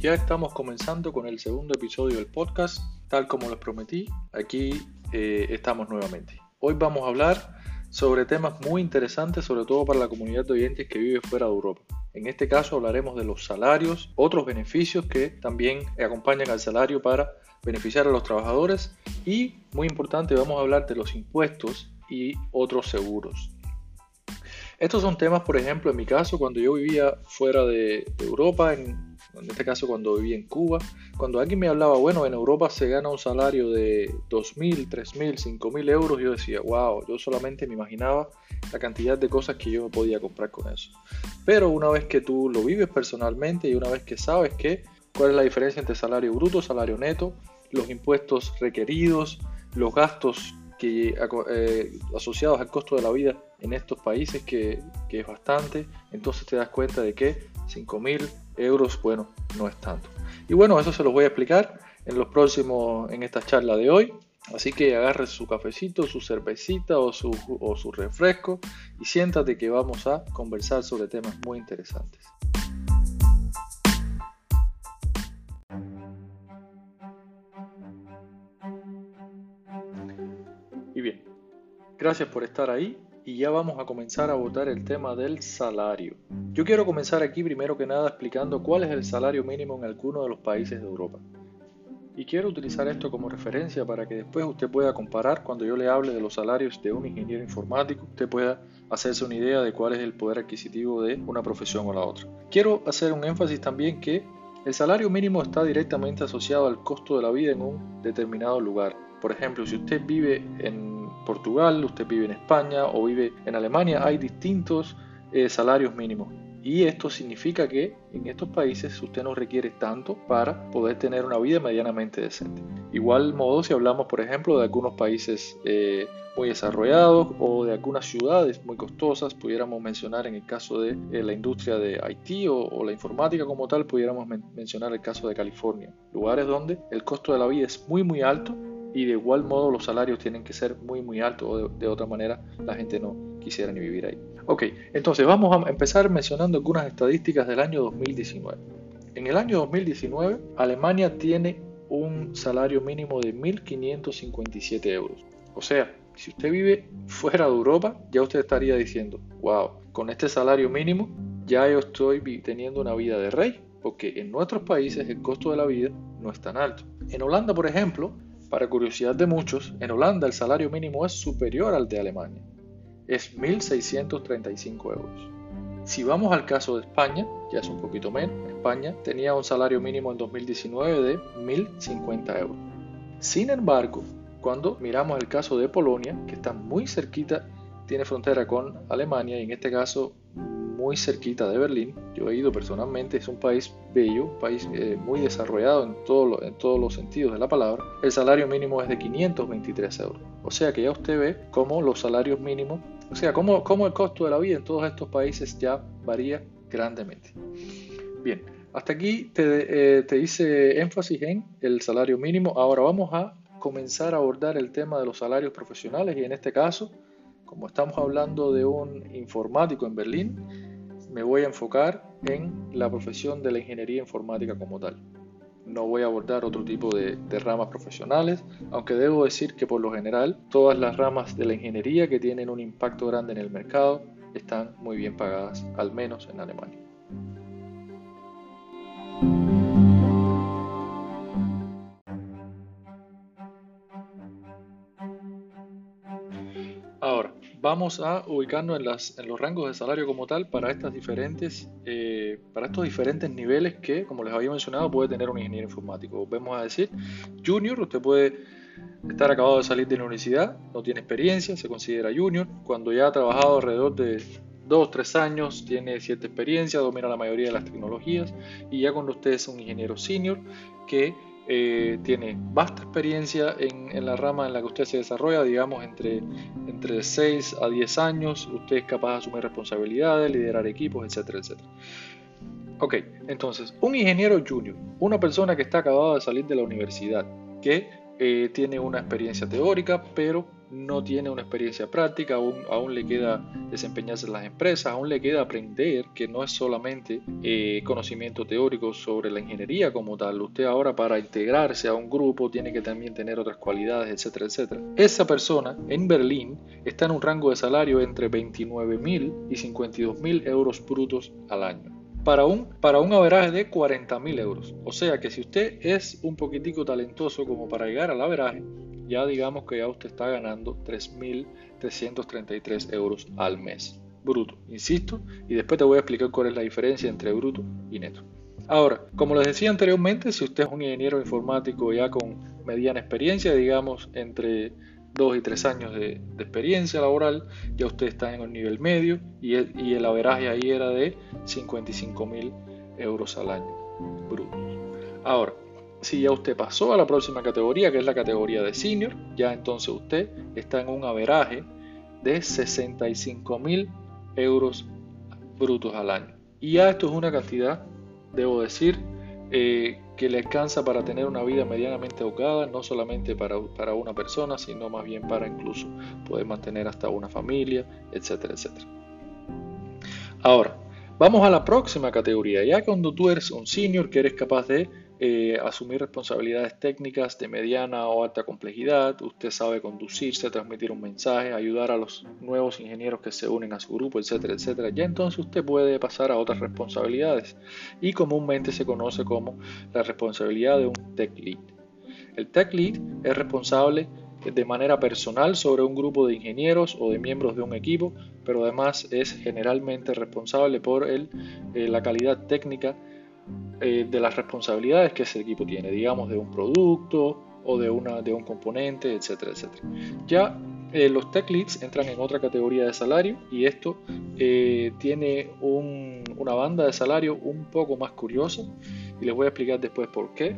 Ya estamos comenzando con el segundo episodio del podcast. Tal como les prometí, aquí eh, estamos nuevamente. Hoy vamos a hablar sobre temas muy interesantes, sobre todo para la comunidad de oyentes que vive fuera de Europa. En este caso hablaremos de los salarios, otros beneficios que también acompañan al salario para beneficiar a los trabajadores y, muy importante, vamos a hablar de los impuestos y otros seguros. Estos son temas, por ejemplo, en mi caso, cuando yo vivía fuera de, Europa, en, este caso cuando vivía en Cuba, cuando alguien me hablaba, bueno, en Europa se gana un salario de 2.000, 3.000, 5.000 euros, yo decía, wow, yo solamente me imaginaba la cantidad de cosas que yo podía comprar con eso. Pero una vez que tú lo vives personalmente y una vez que sabes que cuál es la diferencia entre salario bruto, salario neto, los impuestos requeridos, los gastos que, eh, asociados al costo de la vida en estos países, que, que es bastante, entonces te das cuenta de que 5.000 euros, bueno, no es tanto. Y bueno, eso se los voy a explicar en los próximos, en esta charla de hoy. Así que agarre su cafecito, su cervecita o su, o su refresco y siéntate que vamos a conversar sobre temas muy interesantes. Y bien, gracias por estar ahí y ya vamos a comenzar a votar el tema del salario. Yo quiero comenzar aquí primero que nada explicando cuál es el salario mínimo en alguno de los países de Europa. Y quiero utilizar esto como referencia para que después usted pueda comparar cuando yo le hable de los salarios de un ingeniero informático, usted pueda hacerse una idea de cuál es el poder adquisitivo de una profesión o la otra. Quiero hacer un énfasis también que el salario mínimo está directamente asociado al costo de la vida en un determinado lugar. Por ejemplo, si usted vive en Portugal, usted vive en España o vive en Alemania, hay distintos eh, salarios mínimos. Y esto significa que en estos países usted no requiere tanto para poder tener una vida medianamente decente. Igual modo si hablamos, por ejemplo, de algunos países eh, muy desarrollados o de algunas ciudades muy costosas, pudiéramos mencionar en el caso de eh, la industria de Haití o, la informática como tal, pudiéramos mencionar el caso de California, lugares donde el costo de la vida es muy muy alto y de igual modo los salarios tienen que ser muy muy altos o de, otra manera la gente no quisiera ni vivir ahí. Ok, entonces vamos a empezar mencionando algunas estadísticas del año 2019. En el año 2019 Alemania tiene un salario mínimo de 1.557 euros. O sea, si usted vive fuera de Europa, ya usted estaría diciendo, wow, con este salario mínimo ya yo estoy teniendo una vida de rey, porque en nuestros países el costo de la vida no es tan alto. En Holanda, por ejemplo, para curiosidad de muchos, en Holanda el salario mínimo es superior al de Alemania. Es 1.635 euros. Si vamos al caso de España, ya es un poquito menos, España tenía un salario mínimo en 2019 de 1.050 euros. Sin embargo, cuando miramos el caso de Polonia, que está muy cerquita, tiene frontera con Alemania y en este caso muy cerquita de Berlín. Yo he ido personalmente, es un país bello, un país eh, muy desarrollado en, en todos los sentidos de la palabra. El salario mínimo es de 523 euros. O sea que ya usted ve cómo los salarios mínimos, o sea, cómo, cómo el costo de la vida en todos estos países ya varía grandemente. Bien, hasta aquí te, eh, te hice énfasis en el salario mínimo. Ahora vamos a comenzar a abordar el tema de los salarios profesionales y en este caso como estamos hablando de un informático en Berlín, me voy a enfocar en la profesión de la ingeniería informática como tal. No voy a abordar otro tipo de, ramas profesionales, aunque debo decir que por lo general todas las ramas de la ingeniería que tienen un impacto grande en el mercado están muy bien pagadas, al menos en Alemania. Vamos a ubicarnos en, las, en, los rangos de salario como tal para, estas diferentes, eh, para estos diferentes niveles que, como les había mencionado, puede tener un ingeniero informático. Vemos a decir, junior, usted puede estar acabado de salir de la universidad, no tiene experiencia, se considera junior. Cuando ya ha trabajado alrededor de 2, 3 años, tiene cierta experiencia, domina la mayoría de las tecnologías y ya cuando usted es un ingeniero senior que eh, tiene vasta experiencia en, la rama en la que usted se desarrolla, digamos entre, entre 6 a 10 años, usted es capaz de asumir responsabilidades, liderar equipos, etcétera, etcétera. Ok, entonces, un ingeniero junior, una persona que está acabada de salir de la universidad, que eh, tiene una experiencia teórica, pero no tiene una experiencia práctica, aún, le queda desempeñarse en las empresas, aún le queda aprender que no es solamente eh, conocimiento teórico sobre la ingeniería como tal. Usted ahora para integrarse a un grupo tiene que también tener otras cualidades, etcétera, etcétera. Esa persona en Berlín está en un rango de salario entre 29.000 y 52.000 euros brutos al año para un, para un averaje de 40.000 euros. O sea que si usted es un poquitico talentoso como para llegar al averaje, ya digamos que ya usted está ganando 3.333 euros al mes. Bruto, insisto, y después te voy a explicar cuál es la diferencia entre bruto y neto. Ahora, como les decía anteriormente, si usted es un ingeniero informático ya con mediana experiencia, digamos entre 2 y 3 años de, experiencia laboral, ya usted está en un nivel medio y el, y el averaje ahí era de 55 mil euros al año brutos. Ahora, si ya usted pasó a la próxima categoría, que es la categoría de senior, ya entonces usted está en un averaje de 65 mil euros brutos al año. Y ya esto es una cantidad, debo decir, eh, que le alcanza para tener una vida medianamente ahogada, no solamente para, para, una persona, sino más bien para incluso poder mantener hasta una familia, etcétera, etcétera. Ahora, vamos a la próxima categoría. Ya cuando tú eres un senior que eres capaz de eh, asumir responsabilidades técnicas de mediana o alta complejidad, usted sabe conducirse, transmitir un mensaje, ayudar a los nuevos ingenieros que se unen a su grupo, etcétera, etcétera. Ya entonces usted puede pasar a otras responsabilidades y comúnmente se conoce como la responsabilidad de un tech lead. El tech lead es responsable de manera personal sobre un grupo de ingenieros o de miembros de un equipo, pero además es generalmente responsable por el, eh, la calidad técnica eh, de las responsabilidades que ese equipo tiene, digamos de un producto o de, una, de un componente, etcétera, etcétera. Ya eh, los tech leads entran en otra categoría de salario y esto eh, tiene una banda de salario un poco más curiosa y les voy a explicar después por qué.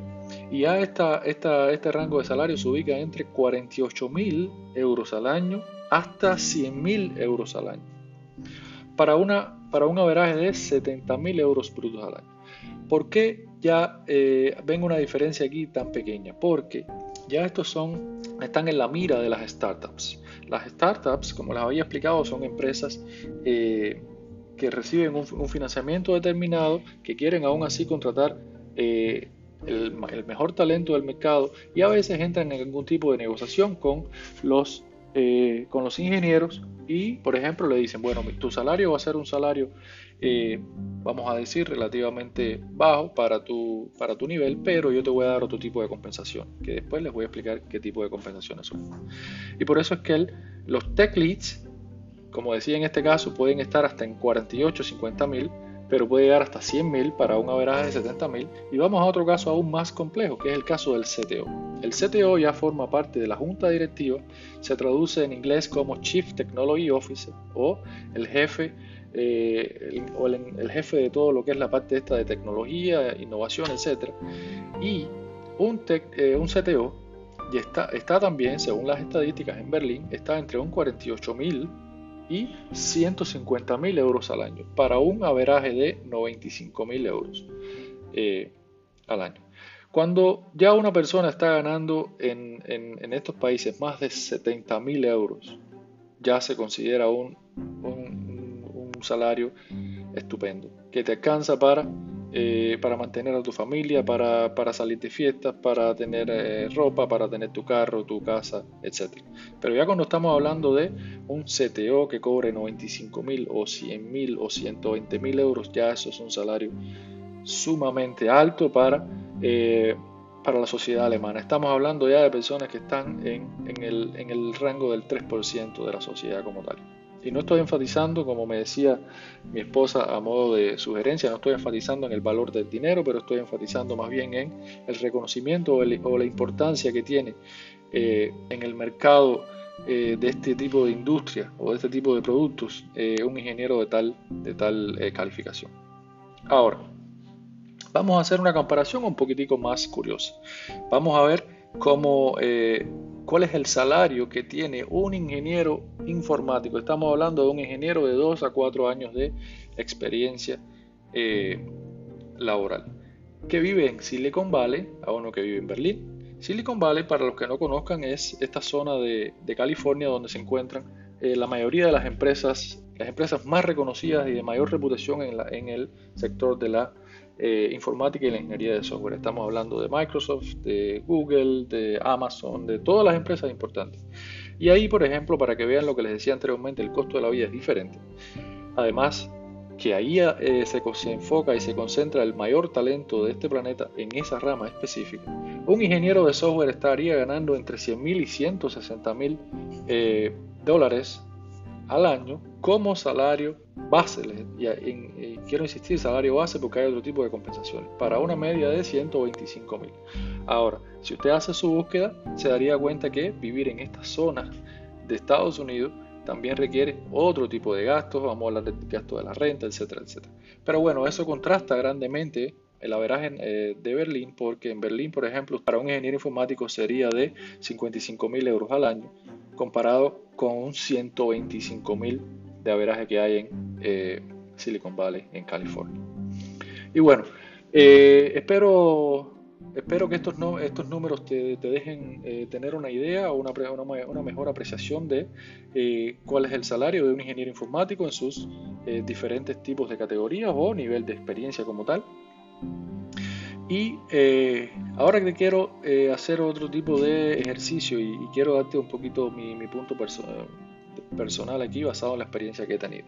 Y ya esta, este rango de salario se ubica entre 48 mil euros al año hasta 100 mil euros al año. Para, una, para un averaje de 70 mil euros brutos al año. ¿Por qué ya eh, ven una diferencia aquí tan pequeña? Porque ya estos son, están en la mira de las startups. Las startups, como les había explicado, son empresas eh, que reciben un, financiamiento determinado, que quieren aún así contratar eh, el, mejor talento del mercado y a veces entran en algún tipo de negociación con los, con los ingenieros y, por ejemplo, le dicen, bueno, tu salario va a ser un salario eh, vamos a decir, relativamente bajo para tu, para tu nivel, pero yo te voy a dar otro tipo de compensación, que después les voy a explicar qué tipo de compensaciones son. Y por eso es que los tech leads, como decía en este caso, pueden estar hasta en 48, 50 mil, pero puede llegar hasta 100 mil para un averaje de 70 mil. Y vamos a otro caso aún más complejo, que es el caso del CTO. El CTO ya forma parte de la junta directiva, se traduce en inglés como Chief Technology Officer o el jefe eh, el, o el, jefe de todo lo que es la parte esta de tecnología, innovación, etc. Y un, eh, un CTO y está, está también, según las estadísticas en Berlín, está entre un 48 mil y 150 mil euros al año, para un averaje de 95 mil euros eh, al año. Cuando ya una persona está ganando en, estos países más de 70 mil euros, ya se considera un, salario estupendo, que te alcanza para, eh, para mantener a tu familia, para, salir de fiestas, para tener eh, ropa, para tener tu carro, tu casa, etc. Pero ya cuando estamos hablando de un CTO que cobre 95 mil o 100 mil o 120 mil euros, ya eso es un salario sumamente alto para, eh, para la sociedad alemana. Estamos hablando ya de personas que están en, en, el, en el rango del 3% de la sociedad como tal. Y no estoy enfatizando, como me decía mi esposa a modo de sugerencia, no estoy enfatizando en el valor del dinero, pero estoy enfatizando más bien en el reconocimiento o, la importancia que tiene eh, en el mercado eh, de este tipo de industria o de este tipo de productos eh, un ingeniero de tal, de tal calificación. Ahora, vamos a hacer una comparación un poquitico más curiosa. Vamos a ver cómo cuál es el salario que tiene un ingeniero informático. Estamos hablando de un ingeniero de 2 a 4 años de experiencia eh, laboral, que vive en Silicon Valley, a uno que vive en Berlín, Silicon Valley, para los que no conozcan, es esta zona de, California donde se encuentran eh, la mayoría de las empresas, las empresas más reconocidas y de mayor reputación en, el sector de la eh, informática y la ingeniería de software. Estamos hablando de Microsoft, de Google, de Amazon, de todas las empresas importantes. Y ahí, por ejemplo, para que vean lo que les decía anteriormente, el costo de la vida es diferente. Además, que ahí eh, se, enfoca y se concentra el mayor talento de este planeta en esa rama específica, un ingeniero de software estaría ganando entre 100 mil y 160 mil eh, dólares al año como salario base. Y, quiero insistir, salario base porque hay otro tipo de compensaciones, para una media de 125 mil. Ahora, si usted hace su búsqueda, se daría cuenta que vivir en estas zonas de Estados Unidos también requiere otro tipo de gastos, vamos a hablar del gasto de la renta, etcétera, etcétera. Pero bueno, eso contrasta grandemente el averaje eh, de Berlín, porque en Berlín, por ejemplo, para un ingeniero informático sería de 55 mil euros al año, comparado con un 125 mil de averaje que hay en eh, Silicon Valley, en California. Y bueno, eh, espero Espero que estos, estos números te, dejen eh, tener una idea o una, una, mejor apreciación de eh, cuál es el salario de un ingeniero informático en sus diferentes tipos de categorías o nivel de experiencia como tal. Y ahora que quiero hacer otro tipo de ejercicio y, quiero darte un poquito mi, mi punto personal aquí basado en la experiencia que he tenido.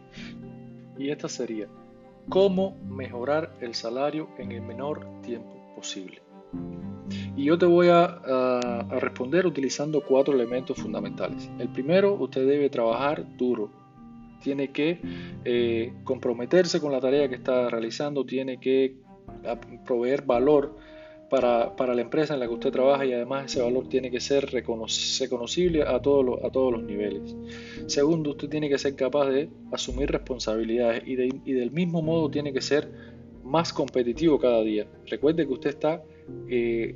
Y esta sería, ¿cómo mejorar el salario en el menor tiempo posible? Y yo te voy a, responder utilizando cuatro elementos fundamentales. El primero, usted debe trabajar duro. Tiene que eh, comprometerse con la tarea que está realizando, tiene que proveer valor para, la empresa en la que usted trabaja y además ese valor tiene que ser reconocible a todos, los, a todos los niveles. Segundo, usted tiene que ser capaz de asumir responsabilidades y, del mismo modo tiene que ser más competitivo cada día. Recuerde que usted está eh,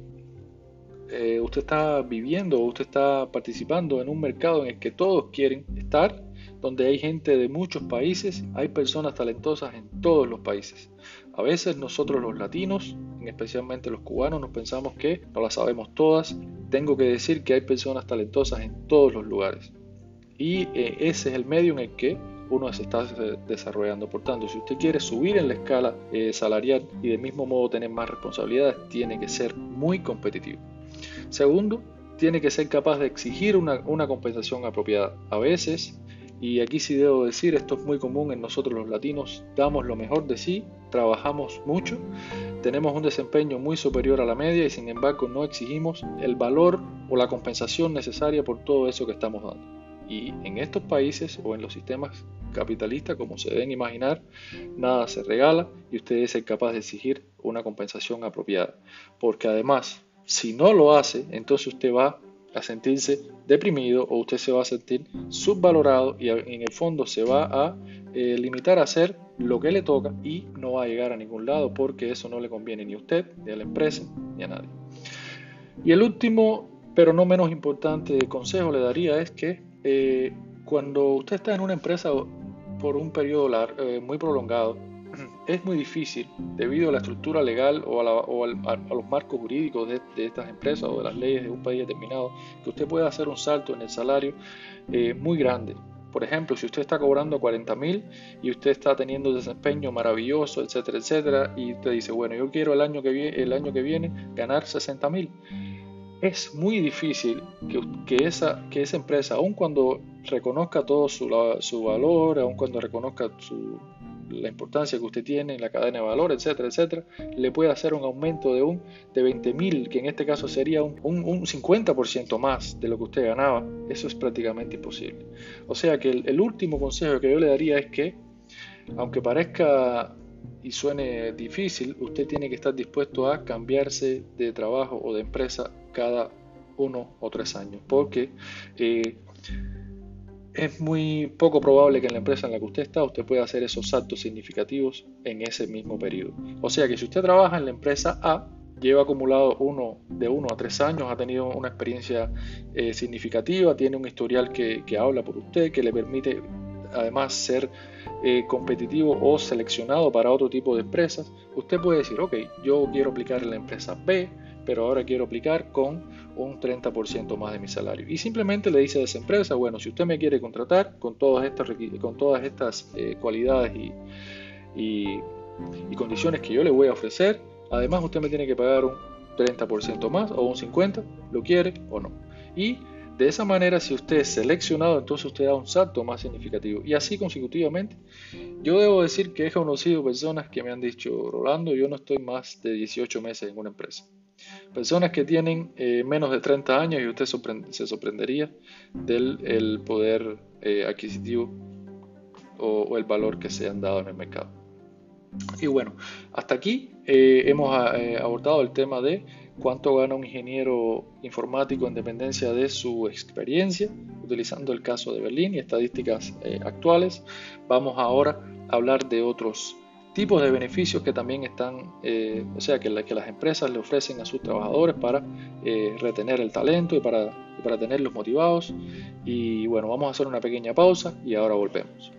eh, usted está viviendo usted está participando en un mercado en el que todos quieren estar, donde hay gente de muchos países, hay personas talentosas en todos los países. A veces nosotros los latinos, especialmente los cubanos, nos pensamos que no las sabemos todas. Tengo que decir que hay personas talentosas en todos los lugares. Y eh, ese es el medio en el que uno se está desarrollando. Por tanto, si usted quiere subir en la escala eh, salarial y del mismo modo tener más responsabilidades, tiene que ser muy competitivo. Segundo, tiene que ser capaz de exigir una, una compensación apropiada. A veces, y aquí sí debo decir, esto es muy común en nosotros los latinos, damos lo mejor de sí, trabajamos mucho, tenemos un desempeño muy superior a la media y sin embargo no exigimos el valor o la compensación necesaria por todo eso que estamos dando. Y en estos países o en los sistemas capitalistas, como se deben imaginar, nada se regala y usted es capaz de exigir una compensación apropiada. Porque además, si no lo hace, entonces usted va a sentirse deprimido o usted se va a sentir subvalorado y en el fondo se va a eh, limitar a hacer lo que le toca y no va a llegar a ningún lado porque eso no le conviene ni a usted, ni a la empresa, ni a nadie. Y el último, pero no menos importante consejo le daría es que eh, cuando usted está en una empresa por un periodo eh, muy prolongado, es muy difícil, debido a la estructura legal o a, los marcos jurídicos de, estas empresas o de las leyes de un país determinado, que usted pueda hacer un salto en el salario eh, muy grande. Por ejemplo, si usted está cobrando 40 mil y usted está teniendo un desempeño maravilloso, etcétera, etcétera, y usted dice, bueno, yo quiero el año que, viene, el año que viene ganar 60 mil es muy difícil que, esa, que esa empresa, aun cuando reconozca todo su, su valor, aun cuando reconozca la importancia que usted tiene en la cadena de valor, etcétera, etcétera, le pueda hacer un aumento de un de 20 mil, que en este caso sería un, un, un, 50% más de lo que usted ganaba. Eso es prácticamente imposible. O sea que el último consejo que yo le daría es que, aunque parezca y suene difícil, usted tiene que estar dispuesto a cambiarse de trabajo o de empresa cada uno o tres años, porque eh, es muy poco probable que en la empresa en la que usted está usted pueda hacer esos saltos significativos en ese mismo periodo. O sea que si usted trabaja en la empresa A, lleva acumulado uno de uno a tres años, ha tenido una experiencia eh, significativa, tiene un historial que, habla por usted, que le permite además ser eh, competitivo o seleccionado para otro tipo de empresas, usted puede decir, ok, yo quiero aplicar en la empresa B, pero ahora quiero aplicar con un 30% más de mi salario. Y simplemente le dice a esa empresa, bueno, si usted me quiere contratar con todas estas, eh, cualidades y, y condiciones que yo le voy a ofrecer, además usted me tiene que pagar un 30% más o un 50%, lo quiere o no. Y de esa manera, si usted es seleccionado, entonces usted da un salto más significativo. Y así consecutivamente. Yo debo decir que he conocido personas que me han dicho, Rolando, yo no estoy más de 18 meses en una empresa. Personas que tienen eh, menos de 30 años y usted se sorprendería del poder eh, adquisitivo o, el valor que se han dado en el mercado. Y bueno, hasta aquí eh, hemos abordado el tema de cuánto gana un ingeniero informático en dependencia de su experiencia, utilizando el caso de Berlín y estadísticas actuales. Vamos ahora a hablar de otros tipos de beneficios que también están, eh, o sea, que, las empresas le ofrecen a sus trabajadores para eh, retener el talento y para, y para tenerlos motivados. Y bueno, vamos a hacer una pequeña pausa y ahora volvemos.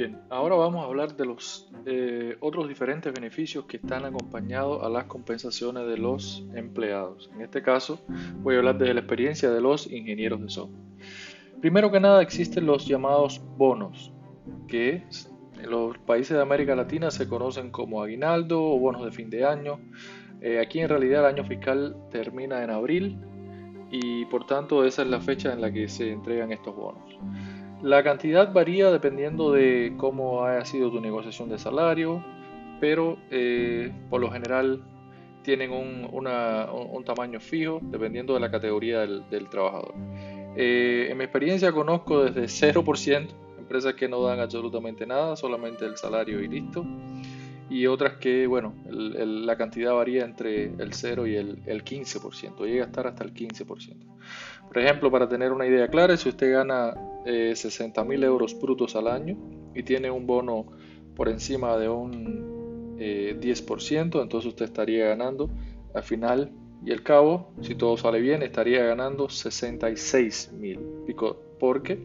Bien, ahora vamos a hablar de los otros diferentes beneficios que están acompañados a las compensaciones de los empleados. En este caso, voy a hablar de la experiencia de los ingenieros de software. Primero que nada, existen los llamados bonos, que en los países de América Latina se conocen como aguinaldo o bonos de fin de año. Eh, aquí en realidad el año fiscal termina en abril y por tanto esa es la fecha en la que se entregan estos bonos. La cantidad varía dependiendo de cómo haya sido tu negociación de salario, pero eh, por lo general tienen un, tamaño fijo dependiendo de la categoría del, trabajador. Eh, en mi experiencia conozco desde 0%, empresas que no dan absolutamente nada, solamente el salario y listo, y otras que, bueno, la cantidad varía entre el 0 y el, el 15%, llega a estar hasta el 15%. Por ejemplo, para tener una idea clara, si usted gana eh, 60 mil euros brutos al año y tiene un bono por encima de un 10%, eh, entonces usted estaría ganando al final y al cabo, si todo sale bien, estaría ganando 66 mil, porque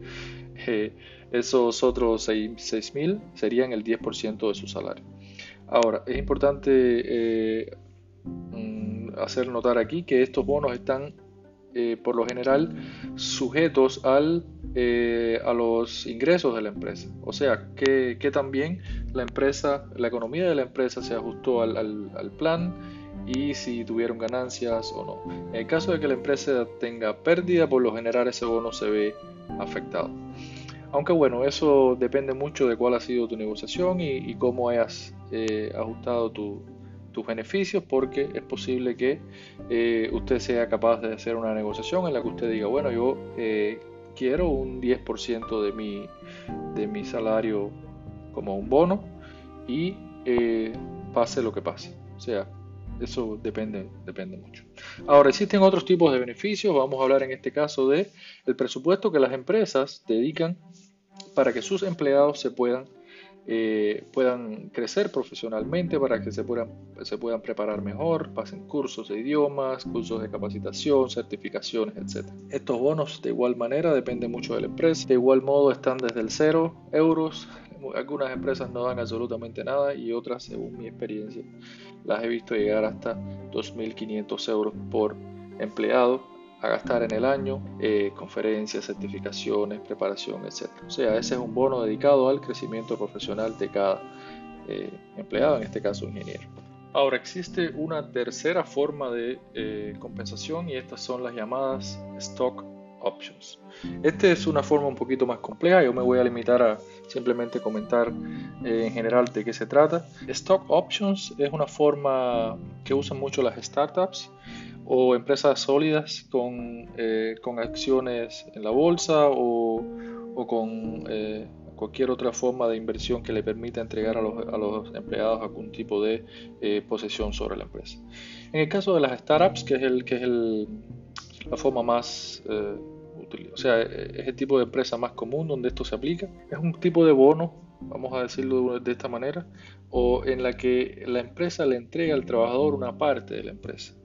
eh, esos otros 6 mil serían el 10% de su salario. Ahora, es importante eh, mm, hacer notar aquí que estos bonos están eh, por lo general sujetos al, eh, a los ingresos de la empresa. O sea, que, también la empresa, la economía de la empresa se ajustó al, al, plan y si tuvieron ganancias o no. En el caso de que la empresa tenga pérdida, por lo general ese bono se ve afectado. Aunque bueno, eso depende mucho de cuál ha sido tu negociación y, cómo hayas eh, ajustado tu, tus beneficios porque es posible que eh, usted sea capaz de hacer una negociación en la que usted diga, bueno, yo eh, quiero un 10% de mi, de mi salario como un bono y eh, pase lo que pase. O sea, eso depende, depende mucho. Ahora, existen otros tipos de beneficios. Vamos a hablar en este caso de el presupuesto que las empresas dedican para que sus empleados se puedan eh, puedan crecer profesionalmente, para que se puedan, se puedan preparar mejor, pasen cursos de idiomas, cursos de capacitación, certificaciones, etc. Estos bonos de igual manera dependen mucho de la empresa, de igual modo están desde el 0 euros, algunas empresas no dan absolutamente nada y otras, según mi experiencia, las he visto llegar hasta 2.500 euros por empleado a gastar en el año, eh, conferencias, certificaciones, preparación, etc. O sea, ese es un bono dedicado al crecimiento profesional de cada eh, empleado, en este caso ingeniero. Ahora existe una tercera forma de eh, compensación y estas son las llamadas stock options. Esta es una forma un poquito más compleja, yo me voy a limitar a simplemente comentar en general de qué se trata. Stock options es una forma que usan mucho las startups o empresas sólidas con, eh, con acciones en la bolsa o, o con eh, cualquier otra forma de inversión que le permita entregar a los, a los empleados algún tipo de eh, posesión sobre la empresa. En el caso de las startups, que es, el, que es el, la forma más útil, o sea, es el tipo de empresa más común donde esto se aplica, es un tipo de bono, vamos a decirlo de esta manera, o en la que la empresa le entrega al trabajador una parte de la empresa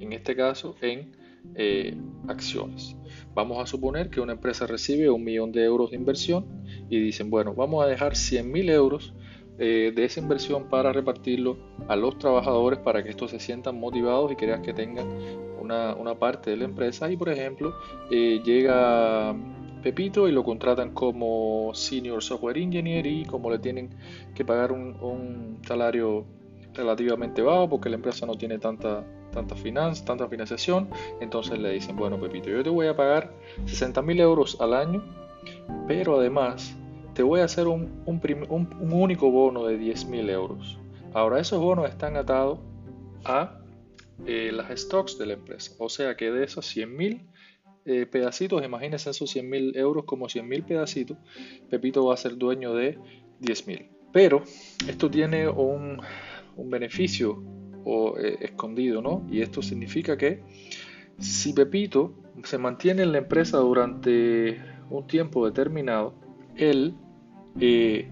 en este caso en eh, acciones. Vamos a suponer que una empresa recibe un millón de euros de inversión y dicen, bueno, vamos a dejar 100 mil euros eh, de esa inversión para repartirlo a los trabajadores para que estos se sientan motivados y crean que tengan una, parte de la empresa. Y por ejemplo, eh, llega Pepito y lo contratan como Senior Software Engineer y como le tienen que pagar un, salario relativamente bajo porque la empresa no tiene tanta tanta financiación, entonces le dicen, bueno Pepito, yo te voy a pagar 60 mil euros al año, pero además te voy a hacer un, único bono de 10.000 euros. Ahora, esos bonos están atados a eh, las stocks de la empresa. O sea que de esos 100.000 eh, pedacitos, imagínense esos 100.000 euros como 100.000 pedacitos, Pepito va a ser dueño de 10.000. Pero esto tiene un, beneficio eh, escondido, ¿no? Y esto significa que si Pepito se mantiene en la empresa durante un tiempo determinado, él eh,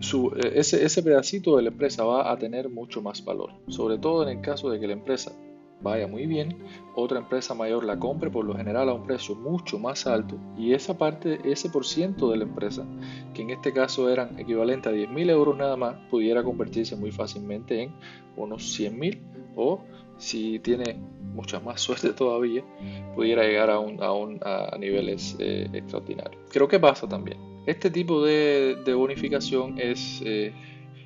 ese, ese pedacito de la empresa va a tener mucho más valor, sobre todo en el caso de que la empresa vaya muy bien, otra empresa mayor la compre por lo general a un precio mucho más alto y esa parte, ese por ciento de la empresa, que en este caso eran equivalente a 10 mil euros nada más, pudiera convertirse muy fácilmente en unos 100 mil o si tiene mucha más suerte todavía, pudiera llegar a, a, niveles eh, extraordinarios. Creo que pasa también. Este tipo de, bonificación es, eh,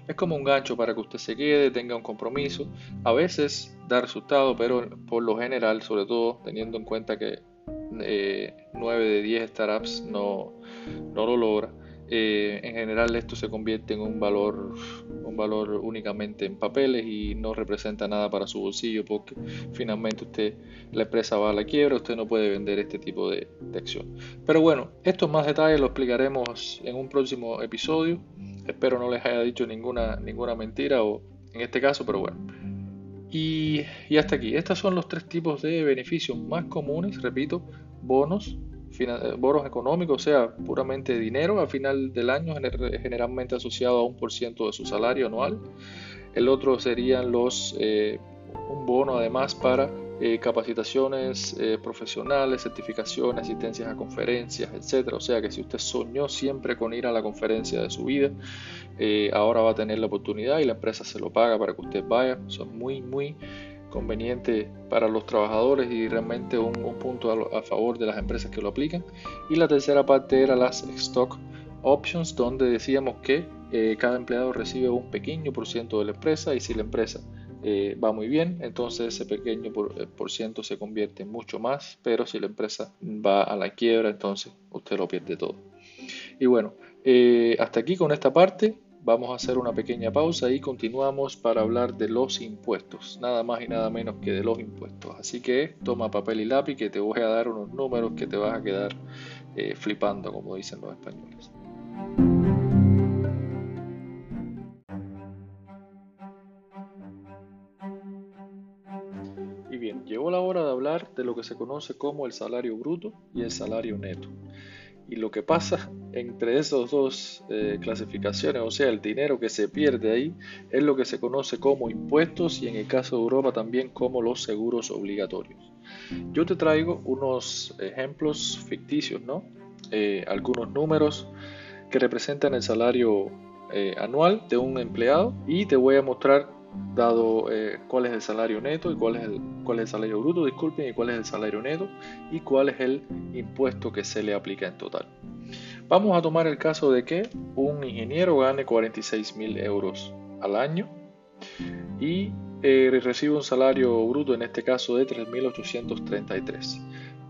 es como un gancho para que usted se quede, tenga un compromiso. A veces da resultado, pero por lo general, sobre todo teniendo en cuenta que 9 eh, de 10 startups no, no lo logra, eh, en general esto se convierte en un valor, un valor únicamente en papeles y no representa nada para su bolsillo porque finalmente usted, la empresa va a la quiebra, usted no puede vender este tipo de, acción. Pero bueno, estos más detalles lo explicaremos en un próximo episodio. Espero no les haya dicho ninguna, ninguna mentira o en este caso, pero bueno. Y, y hasta aquí. Estos son los tres tipos de beneficios más comunes, repito, bonos, bonos económicos, o sea, puramente dinero al final del año, generalmente asociado a un por ciento de su salario anual. El otro serían los eh, un bono además para eh, capacitaciones profesionales, certificaciones, asistencias a conferencias, etcétera. O sea que si usted soñó siempre con ir a la conferencia de su vida, ahora va a tener la oportunidad y la empresa se lo paga para que usted vaya. Es muy, muy conveniente para los trabajadores y realmente un, punto a, favor de las empresas que lo aplican. Y la tercera parte era las stock options, donde decíamos que eh, cada empleado recibe un pequeño por ciento de la empresa y si la empresa eh, va muy bien, entonces ese pequeño por, eh, por, ciento se convierte en mucho más, pero si la empresa va a la quiebra, entonces usted lo pierde todo. Y bueno, hasta aquí con esta parte. Vamos a hacer una pequeña pausa y continuamos para hablar de los impuestos, nada más y nada menos que de los impuestos. Así que toma papel y lápiz que te voy a dar unos números que te vas a quedar eh, flipando, como dicen los españoles. Y bien, llegó la hora de hablar de lo que se conoce como el salario bruto y el salario neto y lo que pasa entre esas dos eh, clasificaciones, o sea, el dinero que se pierde ahí, es lo que se conoce como impuestos y en el caso de Europa también como los seguros obligatorios. Yo te traigo unos ejemplos ficticios, ¿no? Eh, algunos números que representan el salario eh, anual de un empleado y te voy a mostrar dado eh, cuál es el salario neto y cuál es el, cuál es el salario bruto, disculpen, y cuál es el salario neto y cuál es el impuesto que se le aplica en total. Vamos a tomar el caso de que un ingeniero gane 46 mil euros al año y eh, recibe un salario bruto, en este caso de 3.833.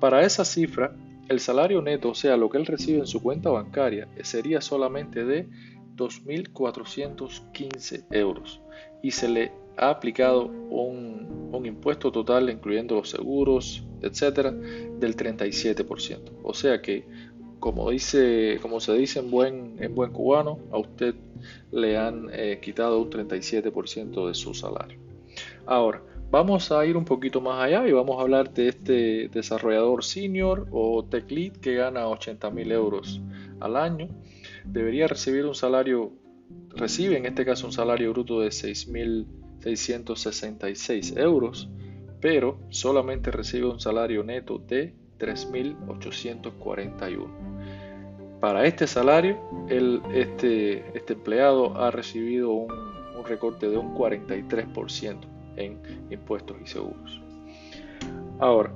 Para esa cifra, el salario neto, o sea, lo que él recibe en su cuenta bancaria, sería solamente de 2.415 euros y se le ha aplicado un, un, impuesto total, incluyendo los seguros, etcétera, del 37%. O sea que, como, dice, como se dice en buen, en buen cubano, a usted le han eh, quitado un 37% de su salario. Ahora, vamos a ir un poquito más allá y vamos a hablar de este desarrollador senior o tech lead que gana 80 mil euros al año. Debería recibir un salario recibe en este caso un salario bruto de 6.666 euros, pero solamente recibe un salario neto de 3.841. Para este salario, este, este, empleado ha recibido un, recorte de un 43% en impuestos y seguros. Ahora,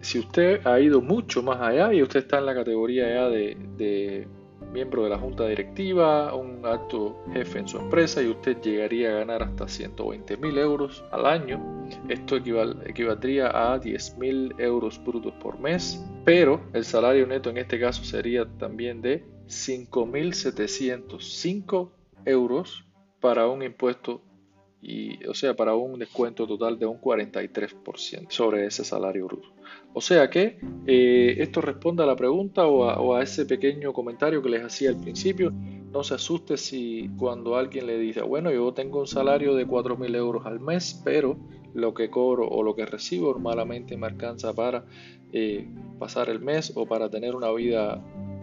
si usted ha ido mucho más allá y usted está en la categoría ya de, miembro de la junta directiva, un alto jefe en su empresa y usted llegaría a ganar hasta 120 mil euros al año, esto equivaldría a 10 mil euros brutos por mes, pero el salario neto en este caso sería también de 5.705 euros para un impuesto y, o sea, para un descuento total de un 43% sobre ese salario bruto. O sea que eh, esto responde a la pregunta o a, ese pequeño comentario que les hacía al principio. No se asuste si cuando alguien le dice, bueno, yo tengo un salario de 4.000 euros al mes, pero lo que cobro o lo que recibo normalmente me alcanza para eh, pasar el mes o para tener una vida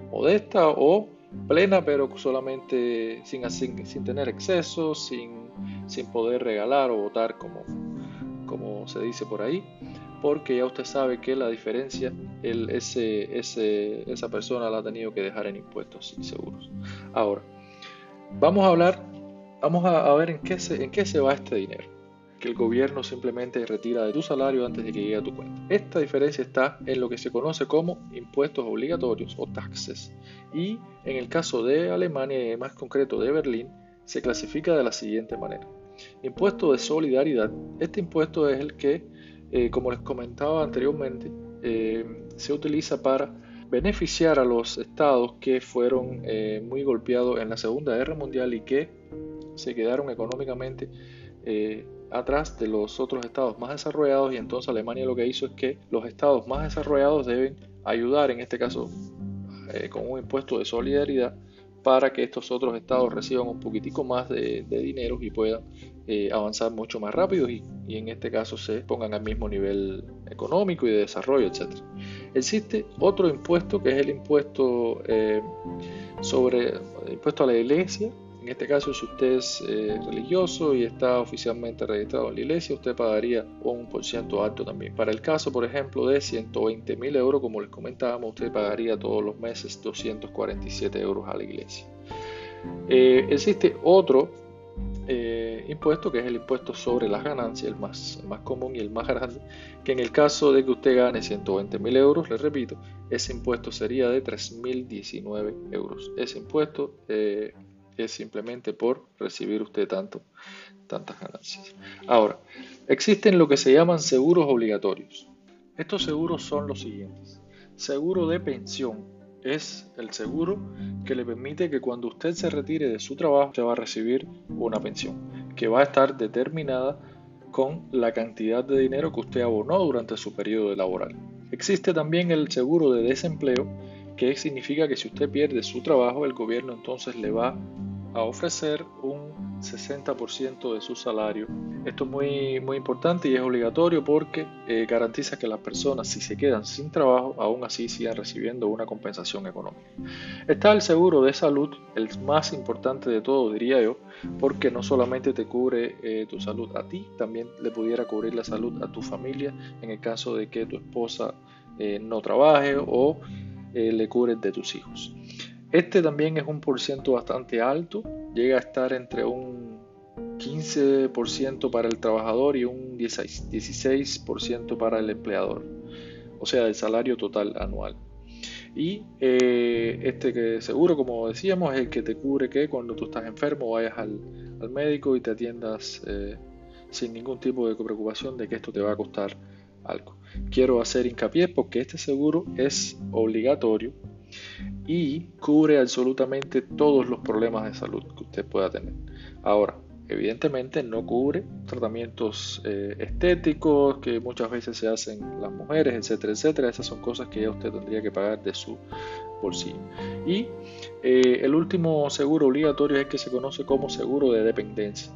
modesta o plena, pero solamente sin, sin, tener excesos, sin, sin, poder regalar o votar como, como se dice por ahí, porque ya usted sabe que la diferencia esa persona la ha tenido que dejar en impuestos y seguros. Ahora, vamos a hablar, vamos a, ver en qué, se, en qué se va este dinero que el gobierno simplemente retira de tu salario antes de que llegue a tu cuenta. Esta diferencia está en lo que se conoce como impuestos obligatorios o taxes y en el caso de Alemania y más concreto de Berlín se clasifica de la siguiente manera. Impuesto de solidaridad. Este impuesto es el que, eh, como les comentaba anteriormente, eh, se utiliza para beneficiar a los estados que fueron eh, muy golpeados en la Segunda Guerra Mundial y que se quedaron económicamente atrás de los otros estados más desarrollados. Y entonces Alemania lo que hizo es que los estados más desarrollados deben ayudar, en este caso con un impuesto de solidaridad, para que estos otros estados reciban un poquitico más de, dinero y puedan eh, avanzar mucho más rápido y, en este caso se pongan al mismo nivel económico y de desarrollo, etc. Existe otro impuesto que es el impuesto eh, sobre impuesto a la iglesia en este caso, si usted es eh, religioso y está oficialmente registrado en la iglesia, usted pagaría un por ciento alto también. Para el caso, por ejemplo, de 120 mil euros, como les comentábamos, usted pagaría todos los meses 247 euros a la iglesia. Eh, existe otro eh, impuesto que es el impuesto sobre las ganancias, el más, común y el más grande, que en el caso de que usted gane 120 mil euros, les repito, ese impuesto sería de 3.019 euros. Ese impuesto es simplemente por recibir usted tantas ganancias. Ahora, existen lo que se llaman seguros obligatorios. Estos seguros son los siguientes. Seguro de pensión es el seguro que le permite que cuando usted se retire de su trabajo se va a recibir una pensión que va a estar determinada con la cantidad de dinero que usted abonó durante su periodo laboral. Existe también el seguro de desempleo que significa que si usted pierde su trabajo, el gobierno entonces le va a ofrecer un 60% de su salario. Esto es muy, muy importante y es obligatorio porque eh, garantiza que las personas, si se quedan sin trabajo, aún así sigan recibiendo una compensación económica. Está el seguro de salud, el más importante de todo, diría yo, porque no solamente te cubre eh, tu salud a ti, también le pudiera cubrir la salud a tu familia en el caso de que tu esposa eh, no trabaje o le cubre de tus hijos. Este también es un porciento bastante alto, llega a estar entre un 15% para el trabajador y un 16% para el empleador, o sea, el salario total anual. Y eh, este que seguro, como decíamos, es el que te cubre que cuando tú estás enfermo vayas al, médico y te atiendas eh, sin ningún tipo de preocupación de que esto te va a costar algo. Quiero hacer hincapié porque este seguro es obligatorio y cubre absolutamente todos los problemas de salud que usted pueda tener. Ahora, evidentemente no cubre tratamientos eh, estéticos que muchas veces se hacen las mujeres, etcétera, etcétera. Esas son cosas que ya usted tendría que pagar de su bolsillo. Y eh, el último seguro obligatorio es el que se conoce como seguro de dependencia.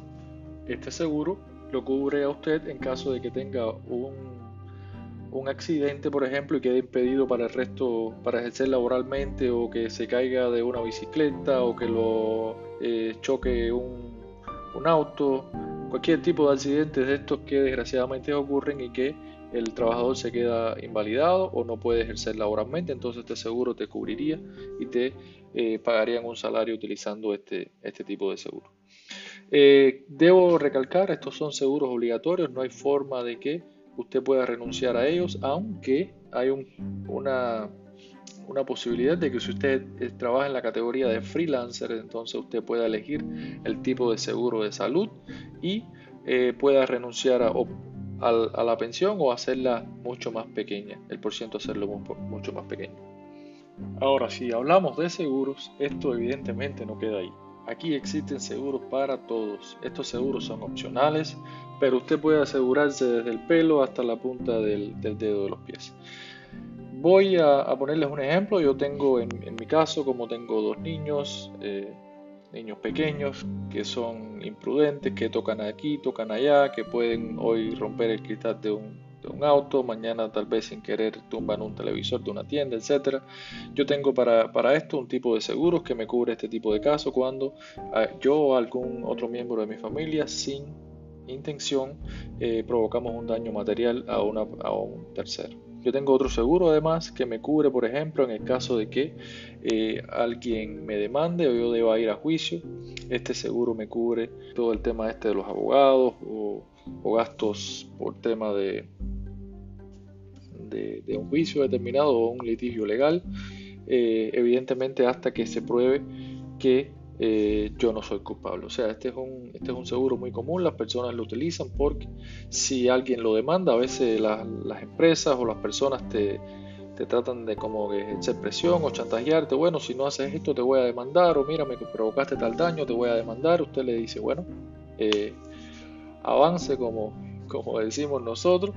Este seguro lo cubre a usted en caso de que tenga un un accidente, por ejemplo, y quede impedido para el resto, para ejercer laboralmente, o que se caiga de una bicicleta, o que lo eh, choque un, auto, cualquier tipo de accidentes de estos que desgraciadamente ocurren y que el trabajador se queda invalidado o no puede ejercer laboralmente, entonces este seguro te cubriría y te eh, pagarían un salario utilizando este, este tipo de seguro. Eh, debo recalcar, estos son seguros obligatorios, no hay forma de que usted pueda renunciar a ellos, aunque hay una, posibilidad de que si usted eh, trabaja en la categoría de freelancer, entonces usted pueda elegir el tipo de seguro de salud y pueda renunciar a, a, la pensión o hacerla mucho más pequeña, el por ciento hacerlo mucho más pequeño. Ahora, si hablamos de seguros, esto evidentemente no queda ahí. Aquí existen seguros para todos. Estos seguros son opcionales, pero usted puede asegurarse desde el pelo hasta la punta del, dedo de los pies. Voy a, ponerles un ejemplo. Yo tengo en, mi caso, como tengo dos niños, eh, niños pequeños que son imprudentes, que tocan aquí, tocan allá, que pueden hoy romper el cristal de un, auto, mañana tal vez sin querer tumban un televisor de una tienda, etc. Yo tengo para, esto un tipo de seguros que me cubre este tipo de casos cuando ah, yo o algún otro miembro de mi familia sin intención eh, provocamos un daño material a, una, a un tercero. Yo tengo otro seguro además que me cubre, por ejemplo, en el caso de que eh, alguien me demande o yo deba ir a juicio. Este seguro me cubre todo el tema este de los abogados o, gastos por tema de, de, un juicio determinado o un litigio legal. Eh, evidentemente hasta que se pruebe que eh, yo no soy culpable. O sea, este es, un, este es un seguro muy común, las personas lo utilizan porque si alguien lo demanda, a veces las empresas o las personas te, tratan de como que echar presión o chantajearte, bueno, si no haces esto te voy a demandar, o mira, me provocaste tal daño, te voy a demandar, usted le dice, bueno, eh, avance como, como decimos nosotros,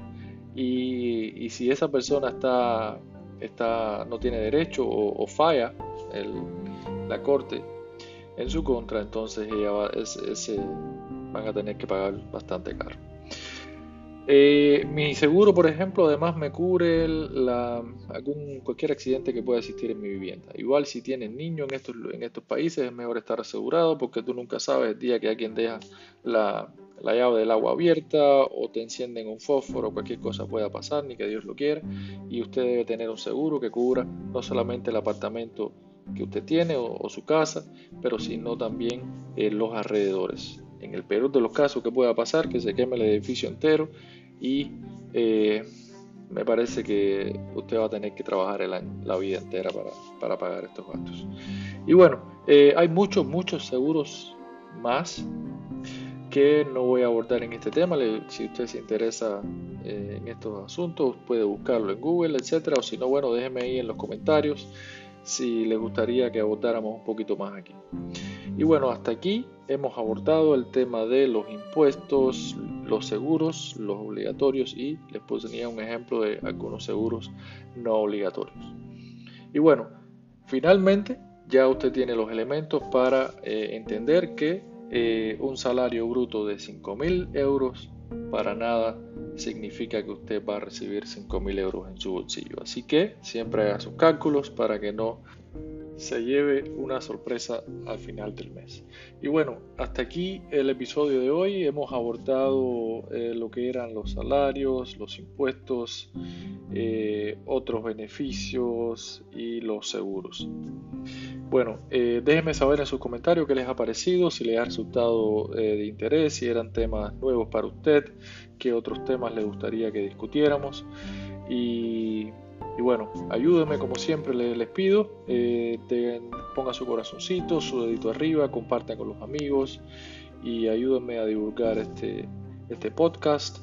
y, si esa persona está, no tiene derecho o, falla la corte, en su contra, entonces ella ese, van a tener que pagar bastante caro. Eh, mi seguro, por ejemplo, además me cubre la, cualquier accidente que pueda existir en mi vivienda. Igual si tienes niños en estos, en estos países es mejor estar asegurado porque tú nunca sabes el día que alguien deja la, la llave del agua abierta o te encienden un fósforo, cualquier cosa pueda pasar, ni que Dios lo quiera. Y usted debe tener un seguro que cubra no solamente el apartamento que usted tiene o, su casa, pero sino también eh, los alrededores. En el peor de los casos que pueda pasar, que se queme el edificio entero y eh, me parece que usted va a tener que trabajar la vida entera para, pagar estos gastos. Y bueno, eh, hay muchos, muchos seguros más que no voy a abordar en este tema. Si usted se interesa en estos asuntos, puede buscarlo en Google, etcétera. O si no, bueno, déjeme ahí en los comentarios si les gustaría que abordáramos un poquito más aquí. Y bueno, hasta aquí hemos abordado el tema de los impuestos, los seguros, los obligatorios y les ponía un ejemplo de algunos seguros no obligatorios. Y bueno, finalmente ya usted tiene los elementos para eh, entender que eh, un salario bruto de 5.000 euros para nada significa que usted va a recibir 5.000 euros en su bolsillo. Así que siempre haga sus cálculos para que no se lleve una sorpresa al final del mes. Y bueno, hasta aquí el episodio de hoy. Hemos abordado eh, lo que eran los salarios, los impuestos, eh, otros beneficios y los seguros. Bueno, eh, déjenme saber en sus comentarios qué les ha parecido, si les ha resultado de interés, si eran temas nuevos para usted, qué otros temas le gustaría que discutiéramos. Y y bueno, ayúdenme como siempre les, pido, eh, ponga su corazoncito, su dedito arriba, compartan con los amigos y ayúdenme a divulgar este, este podcast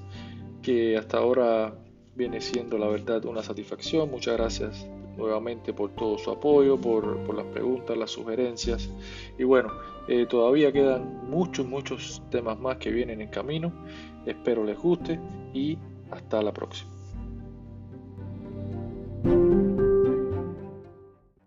que hasta ahora viene siendo la verdad una satisfacción. Muchas gracias nuevamente por todo su apoyo, por, las preguntas, las sugerencias. Y bueno, eh, todavía quedan muchos, muchos temas más que vienen en camino. Espero les guste y hasta la próxima.